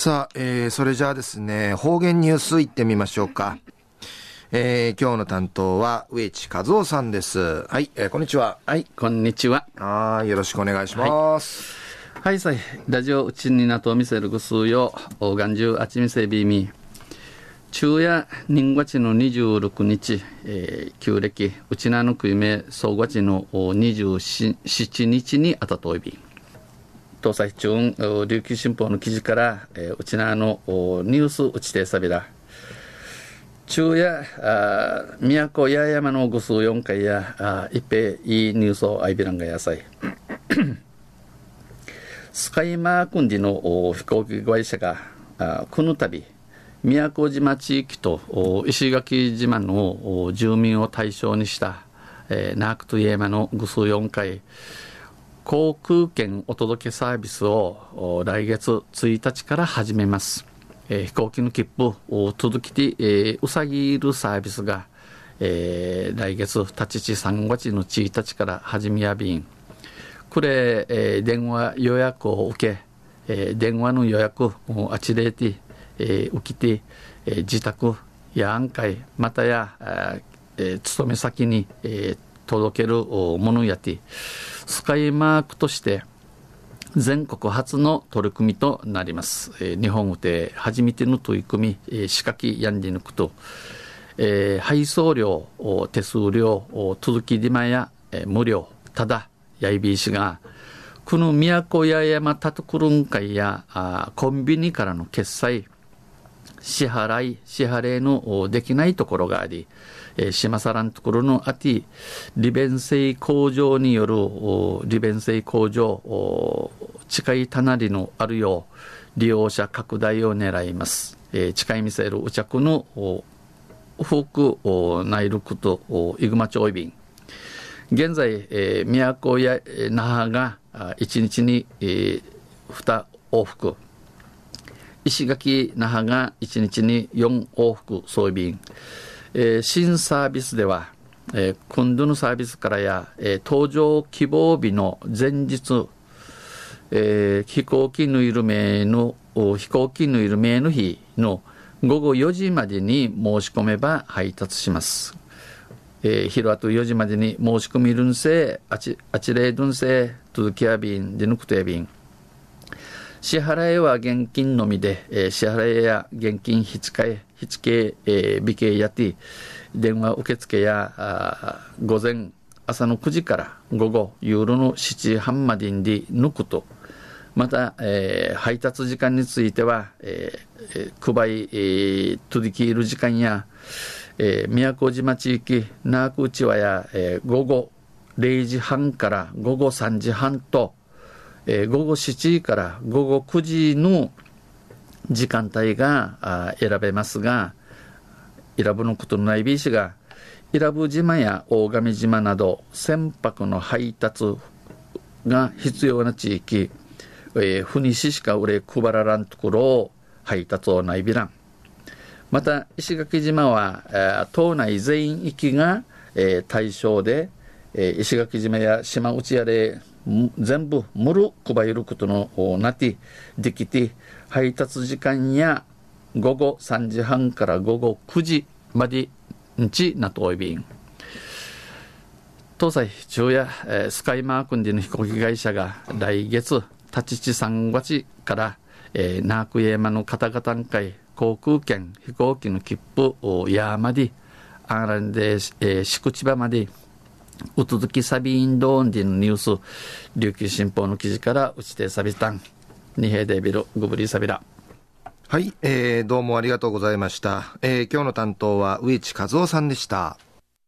さあ、えー、それじゃあですね、方言ニュースいってみましょうか。えー、今日の担当は植地和夫さんです。はい、えー、こんにちは。はい、こんにちは。はい、よろしくお願いします。はい、はい、ラジオうちになと見せるぐすうよ、おがんじゅうあちみせびみ。昼夜人月の26日、えー、旧暦うちなのくいめ総月の27日にあたといび東西中琉球新報の記事から、えー、うちなのニュースうちてさびら昼夜あ都八重山のぐす4回やあ一平いいニュースをあいびらんがやさいスカイマークンディの飛行機会社があこの度宮古島地域と石垣島の住民を対象にした、えー、ナークトイエマのグス4回航空券お届けサービスを来月1日から始めます、えー、飛行機の切符を届けて、えー、うさぎるサービスが、えー、来月立ち3月の1日から始めやびん。これ、えー、電話予約を受け、えー、電話の予約をあちれてえー、起きて、えー、自宅や案会またや、えー、勤め先に、えー、届けるものやて。スカイマークとして全国初の取り組みとなります、えー、日本で初めての取り組み、えー、仕掛けやんで抜くと、えー、配送料手数料届き島や、えー、無料ただやいびいしがこの都八重山タトクルン会やあコンビニからの決済支払い、支払いのできないところがあり、えー、島さらんところのあて、利便性向上による利便性向上、近い隣のあるよう、利用者拡大を狙います。え、近いミサイル着のフーク内陸とイグマ町便。現在、えー、宮古や那覇が1日に、えー、2往復。石垣那覇が1日に4往復装備便、えー、新サービスでは、えー、今度のサービスからや、えー、搭乗希望日の前日、えー、飛行機のいる名の飛行機のいる名の日の午後4時までに申し込めば配達します。えー、昼あと4時までに申し込みるんせあちあちれいるんせ続きや便でぬくとや便支払いは現金のみで、えー、支払いや現金引付引付、えー、美形やて電話受付やあ午前朝の9時から午後ユーロの7時半までに抜くと。また、えー、配達時間については、えー、配り、えー、取り切る時間や、えー、宮古島地域那覇内はや、えー、午後0時半から午後3時半とえー、午後7時から午後9時の時間帯が選べますが、選ぶのことのない B 氏が、伊良部島や大神島など船舶の配達が必要な地域、えー、ふにしか売れ配ららんところを配達をないびらん。また、石垣島は、えー、島内全域が、えー、対象で、えー、石垣島や島内やで全部むる配ることのなってできて配達時間や午後3時半から午後9時までんちなとおいびん。東西中夜、えー、スカイマークンでの飛行機会社が来月立ち地3月から、えー、ナークイエマの方々会航空券飛行機の切符をやまであらんで、えー、敷地場までうつづきサビインドーンディのニュース、琉球新報の記事からうちてサビタン、二平デビル、グブリサビラ。はい、えー、どうもありがとうございました。えー、今日の担当は植地和夫さんでした。